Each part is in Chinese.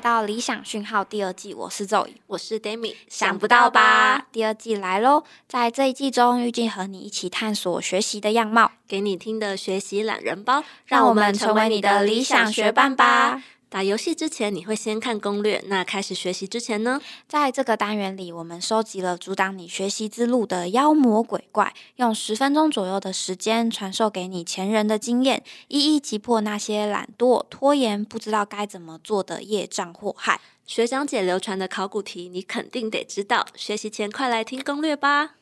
来到理想讯号第二季，我是 Zoe，我是 Demi，想不到吧？第二季来喽！在这一季中，预计和你一起探索学习的样貌，给你听的学习懒人包，让我们成为你的理想学伴吧。打游戏之前，你会先看攻略。那开始学习之前呢？在这个单元里，我们收集了阻挡你学习之路的妖魔鬼怪，用十分钟左右的时间传授给你前人的经验，一一击破那些懒惰、拖延、不知道该怎么做的业障祸害。学长姐流传的考古题，你肯定得知道。学习前，快来听攻略吧！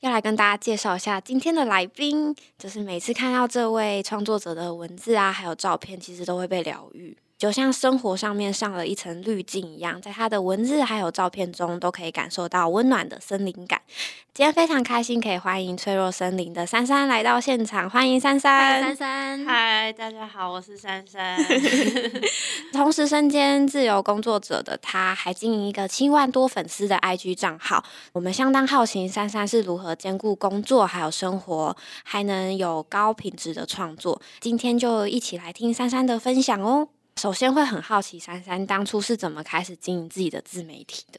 要来跟大家介绍一下今天的来宾，就是每次看到这位创作者的文字啊，还有照片，其实都会被疗愈。就像生活上面上了一层滤镜一样，在他的文字还有照片中，都可以感受到温暖的森林感。今天非常开心，可以欢迎脆弱森林的珊珊来到现场，欢迎珊珊。珊珊，嗨，大家好，我是珊珊。同时身兼自由工作者的她，还经营一个七万多粉丝的 IG 账号。我们相当好奇珊珊是如何兼顾工作还有生活，还能有高品质的创作。今天就一起来听珊珊的分享哦。首先会很好奇，珊珊当初是怎么开始经营自己的自媒体的？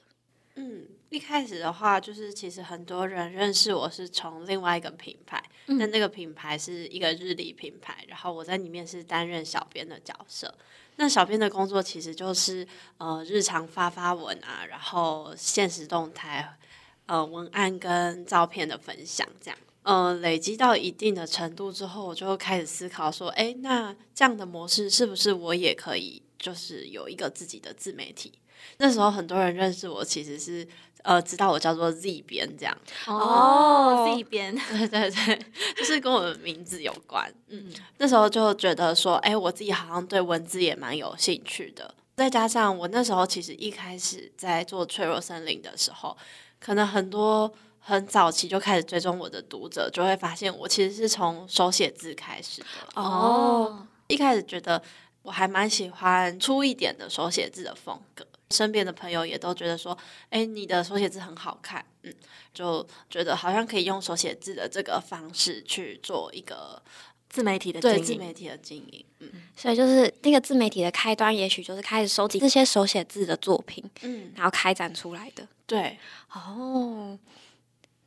嗯，一开始的话，就是其实很多人认识我是从另外一个品牌，但那个品牌是一个日历品牌，然后我在里面是担任小编的角色。那小编的工作其实就是呃日常发发文啊，然后现实动态，呃文案跟照片的分享这样。呃，累积到一定的程度之后，我就开始思考说，哎，那这样的模式是不是我也可以，就是有一个自己的自媒体？那时候很多人认识我，其实是呃知道我叫做 Z 边这样。哦，Z 边，对对对，就是跟我的名字有关。嗯，那时候就觉得说，哎，我自己好像对文字也蛮有兴趣的。再加上我那时候其实一开始在做脆弱森林的时候，可能很多。很早期就开始追踪我的读者，就会发现我其实是从手写字开始的。哦，一开始觉得我还蛮喜欢粗一点的手写字的风格，身边的朋友也都觉得说：“哎，你的手写字很好看。”嗯，就觉得好像可以用手写字的这个方式去做一个自媒体的对自媒体的经营。嗯，所以就是那个自媒体的开端，也许就是开始收集这些手写字的作品，嗯，然后开展出来的。对，哦。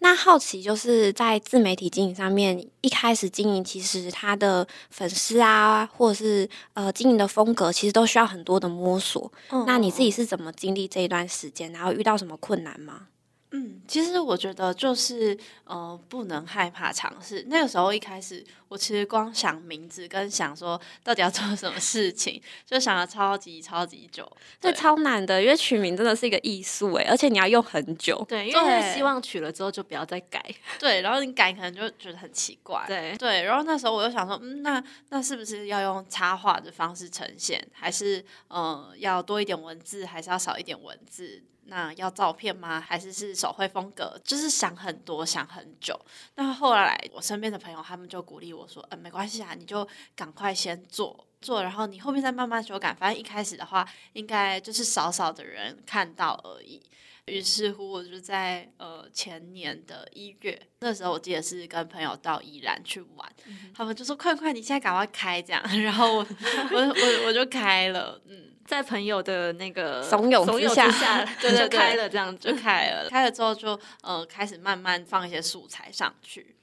那好奇就是在自媒体经营上面，一开始经营其实他的粉丝啊，或者是呃经营的风格，其实都需要很多的摸索。那你自己是怎么经历这一段时间，然后遇到什么困难吗？嗯，其实我觉得就是呃，不能害怕尝试。那个时候一开始，我其实光想名字跟想说到底要做什么事情，就想了超级超级久。对，超难的，因为取名真的是一个艺术哎，而且你要用很久。对，因为希望取了之后就不要再改。对，然后你改可能就觉得很奇怪。对对，然后那时候我就想说，嗯，那那是不是要用插画的方式呈现，还是呃要多一点文字，还是要少一点文字？那要照片吗？还是是手绘风格？就是想很多，想很久。那后来我身边的朋友他们就鼓励我说：“嗯，没关系啊，你就赶快先做做，然后你后面再慢慢修改。反正一开始的话，应该就是少少的人看到而已。”于是乎，我就在呃前年的一月，那时候我记得是跟朋友到宜兰去玩，他们就说：“快快，你现在赶快开这样。”然后我我我我就开了，嗯。在朋友的那个怂恿之下，就开了这样，就开了。开了之后，就呃开始慢慢放一些素材上去，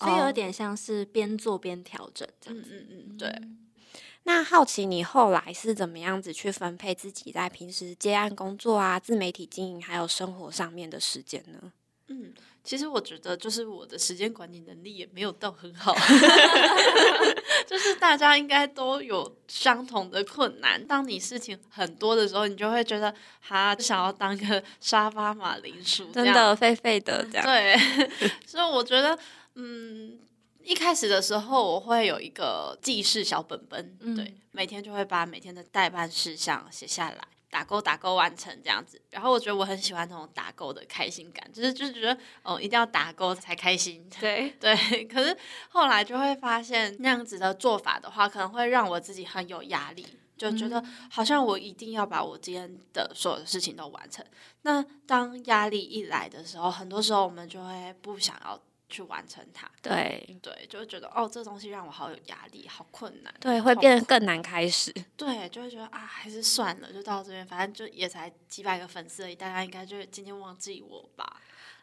所以有点像是边做边调整这样子。嗯嗯嗯，对。那好奇你后来是怎么样子去分配自己在平时接案工作啊、自媒体经营还有生活上面的时间呢？嗯。其实我觉得，就是我的时间管理能力也没有到很好，就是大家应该都有相同的困难。当你事情很多的时候，你就会觉得，哈，想要当个沙发马铃薯，真的废废的这样。对，所以我觉得，嗯，一开始的时候，我会有一个记事小本本，对，每天就会把每天的代办事项写下来。打勾打勾完成这样子，然后我觉得我很喜欢那种打勾的开心感，就是就是觉得哦一定要打勾才开心。对 对，可是后来就会发现那样子的做法的话，可能会让我自己很有压力，就觉得好像我一定要把我今天的所有的事情都完成。那当压力一来的时候，很多时候我们就会不想要去完成它。对对，就会觉得哦，这东西让我好有压力，好困难。对，会变得更难开始。对，就会觉得啊，还是算了，就到这边，反正就也才几百个粉丝而已，大家应该就今天忘记我吧。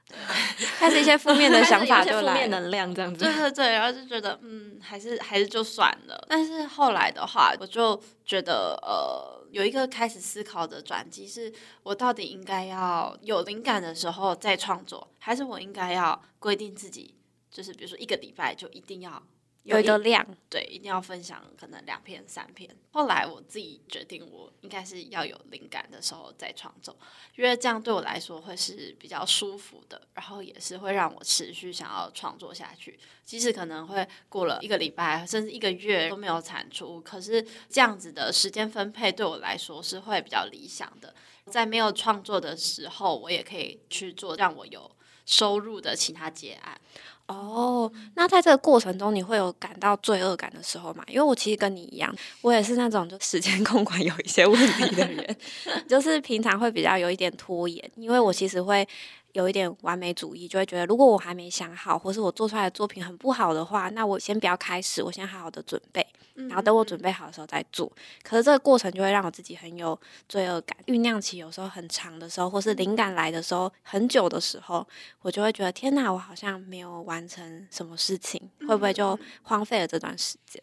开始一些负面的 想法就来负。面能量这样子对。对对，然后就觉得嗯，还是还是就算了。但是后来的话，我就觉得呃，有一个开始思考的转机，是我到底应该要有灵感的时候再创作，还是我应该要规定自己，就是比如说一个礼拜就一定要有一个量，对，一定要分享可能两篇三篇。后来我自己决定，我应该是要有灵感的时候再创作，因为这样对我来说会是比较舒服的，然后也是会让我持续想要创作下去。即使可能会过了一个礼拜甚至一个月都没有产出，可是这样子的时间分配对我来说是会比较理想的。在没有创作的时候，我也可以去做让我有收入的其他结案。哦，那在这个过程中，你会有感到罪恶感的时候吗？因为我其实跟你一样，我也是那种就时间控管有一些问题的人，就是平常会比较有一点拖延，因为我其实会有一点完美主义，就会觉得如果我还没想好，或是我做出来的作品很不好的话，那我先不要开始，我先好好的准备，然后等我准备好的时候再做。可是这个过程就会让我自己很有罪恶感，酝酿期有时候很长的时候，或是灵感来的时候很久的时候，我就会觉得天哪，我好像没有完成什么事情，会不会就荒废了这段时间？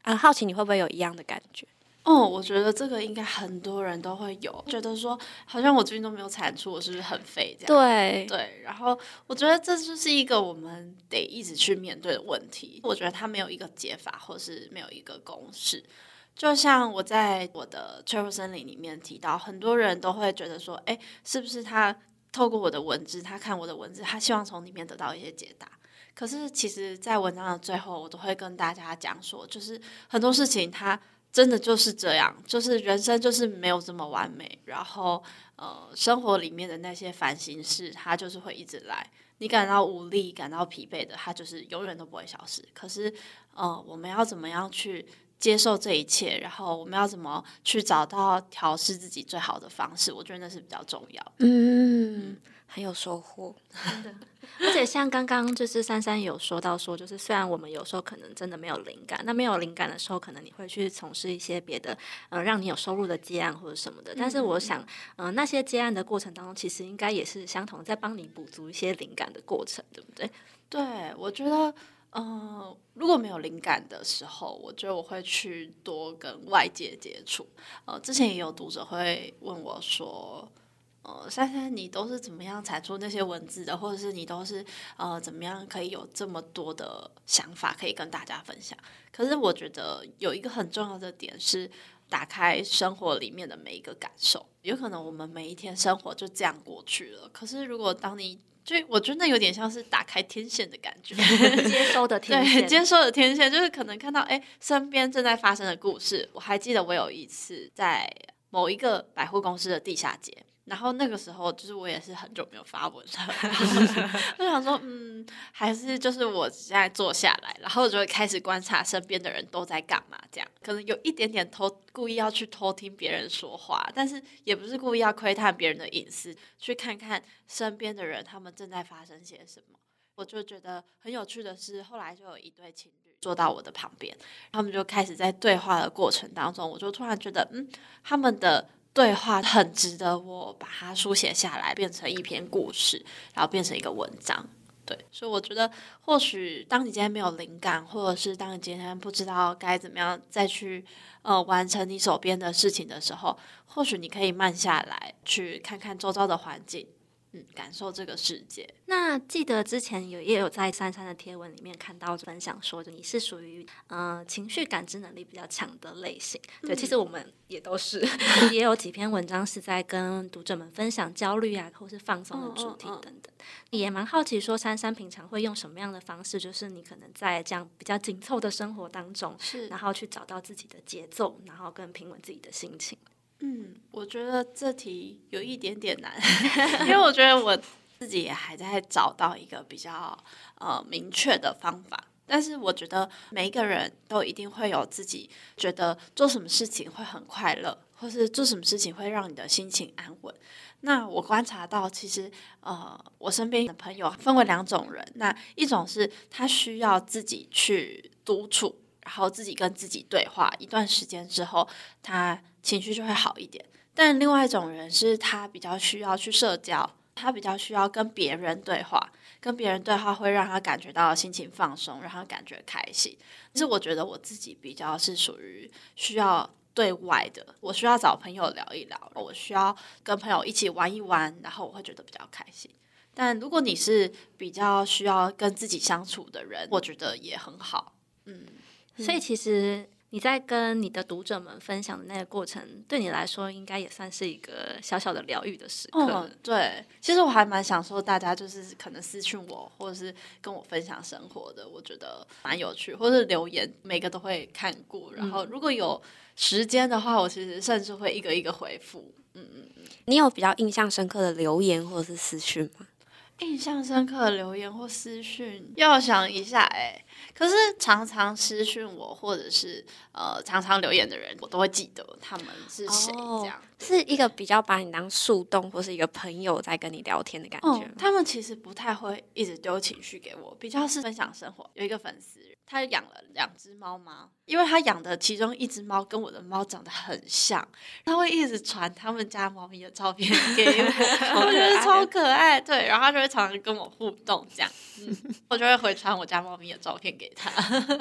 啊，好奇你会不会有一样的感觉？哦，我觉得这个应该很多人都会有，觉得说好像我最近都没有产出，我是不是很废这样？对，对，然后我觉得这就是一个我们得一直去面对的问题。我觉得它没有一个解法，或是没有一个公式。就像我在我的脆弱森林里面提到，很多人都会觉得说，哎，是不是他透过我的文字，他看我的文字，他希望从里面得到一些解答？可是其实，在文章的最后，我都会跟大家讲说，就是很多事情它真的就是这样，就是人生就是没有这么完美，然后呃，生活里面的那些烦心事，它就是会一直来。你感到无力、感到疲惫的，它就是永远都不会消失。可是，呃，我们要怎么样去接受这一切？然后，我们要怎么去找到调试自己最好的方式？我觉得那是比较重要的。嗯，很有收获。而且像刚刚就是珊珊有说到说，就是虽然我们有时候可能真的没有灵感，那没有灵感的时候，可能你会去从事一些别的，呃，让你有收入的接案或者什么的。但是我想，嗯、那些接案的过程当中，其实应该也是相同，在帮你补足一些灵感的过程，对不对？对，我觉得，呃，如果没有灵感的时候，我觉得我会去多跟外界接触。呃，之前也有读者会问我说，呃，珊珊，你都是怎么样产出那些文字的，或者是你都是呃怎么样可以有这么多的想法可以跟大家分享？可是我觉得有一个很重要的点是。打开生活里面的每一个感受，有可能我们每一天生活就这样过去了。可是如果当你就我真的有点像是打开天线的感觉，接收的 天对，线，接收的天线就是可能看到哎身边正在发生的故事。我还记得我有一次在某一个百货公司的地下街，然后那个时候就是我也是很久没有发文了，我想说嗯，还是就是我现在坐下来，然后就会开始观察身边的人都在干嘛，这样可能有一点点偷故意要去偷听别人说话，但是也不是故意要窥探别人的隐私，去看看身边的人他们正在发生些什么。我就觉得很有趣的是，后来就有一对情侣坐到我的旁边，他们就开始在对话的过程当中，我就突然觉得，嗯，他们的对话很值得我把它书写下来，变成一篇故事，然后变成一个文章。对，所以我觉得，或许当你今天没有灵感，或者是当你今天不知道该怎么样再去呃完成你手边的事情的时候，或许你可以慢下来，去看看周遭的环境，嗯，感受这个世界。那记得之前有也有在珊珊的贴文里面看到分享说，你是属于呃情绪感知能力比较强的类型。对，其实我们也都是，也有几篇文章是在跟读者们分享焦虑啊，或是放松的主题嗯嗯嗯等等。也蛮好奇说，珊珊平常会用什么样的方式，就是你可能在这样比较紧凑的生活当中，是然后去找到自己的节奏，然后更平稳自己的心情。嗯，我觉得这题有一点点难，因为我觉得我自己也还在找到一个比较呃明确的方法。但是我觉得每一个人都一定会有自己觉得做什么事情会很快乐，或是做什么事情会让你的心情安稳？那我观察到，其实呃，我身边的朋友分为两种人，那一种是他需要自己去独处，然后自己跟自己对话一段时间之后，他情绪就会好一点。但另外一种人是他比较需要去社交，他比较需要跟别人对话，跟别人对话会让他感觉到心情放松，让他感觉开心。其实我觉得我自己比较是属于需要。对外的，我需要找朋友聊一聊，我需要跟朋友一起玩一玩，然后我会觉得比较开心。但如果你是比较需要跟自己相处的人，我觉得也很好。嗯，所以其实。你在跟你的读者们分享的那个过程，对你来说应该也算是一个小小的疗愈的时刻。嗯，对，其实我还蛮享受大家就是可能私讯我，或者是跟我分享生活的，我觉得蛮有趣，或者是留言每个都会看过。然后如果有时间的话，我其实甚至会一个一个回复。嗯嗯嗯，你有比较印象深刻的留言或者是私讯吗？印象深刻的留言或私讯，要想一下哎。可是常常私讯我，或者是呃常常留言的人，我都会记得他们是谁。这样是一个比较把你当树洞，或是一个朋友在跟你聊天的感觉。他们其实不太会一直丢情绪给我，比较是分享生活。有一个粉丝。他养了两只猫吗？因为他养的其中一只猫跟我的猫长得很像，他会一直传他们家猫咪的照片给我，我觉得超可爱。对，然后他就会常常跟我互动，这样，我就会回传我家猫咪的照片给他。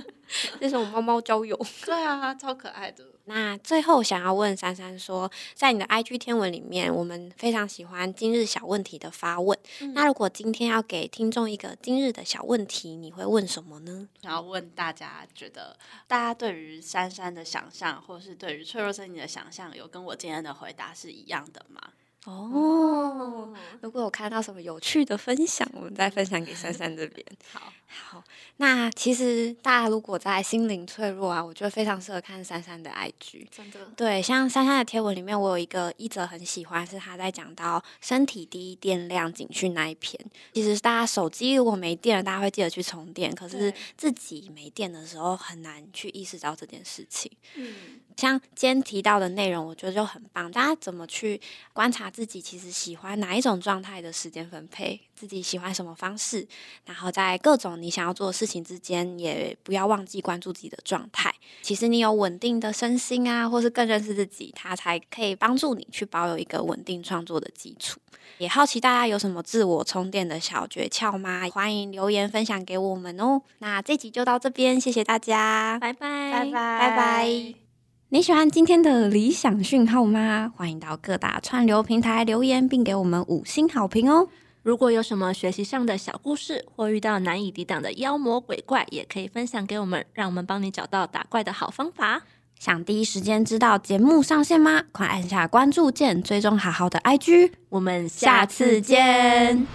这是我猫猫交友。对啊，超可爱的。那最后想要问珊珊说，在你的 IG 天文里面，我们非常喜欢今日小问题的发问。那如果今天要给听众一个今日的小问题，你会问什么呢？然后问大家，觉得大家对于珊珊的想象，或是对于脆弱身体的想象，有跟我今天的回答是一样的吗？哦，如果有看到什么有趣的分享，我们再分享给珊珊 这边。好，好，那其实大家如果在心灵脆弱啊，我觉得非常适合看珊珊的 IG。真的，对，像珊珊的贴文里面，我有一个一则很喜欢，是她在讲到身体低电量警讯那一篇。其实大家手机如果没电了，大家会记得去充电，可是自己没电的时候，很难去意识到这件事情。嗯。像今天提到的内容，我觉得就很棒。大家怎么去观察自己，其实喜欢哪一种状态的时间分配，自己喜欢什么方式，然后在各种你想要做的事情之间，也不要忘记关注自己的状态。其实你有稳定的身心啊，或是更认识自己，它才可以帮助你去保有一个稳定创作的基础。也好奇大家有什么自我充电的小诀窍吗？欢迎留言分享给我们哦。那这集就到这边，谢谢大家，拜拜，拜拜，拜拜。你喜欢今天的理想讯号吗？欢迎到各大串流平台留言，并给我们五星好评哦！如果有什么学习上的小故事，或遇到难以抵挡的妖魔鬼怪，也可以分享给我们，让我们帮你找到打怪的好方法。想第一时间知道节目上线吗？快按下关注键，追踪好好的 IG，我们下次见。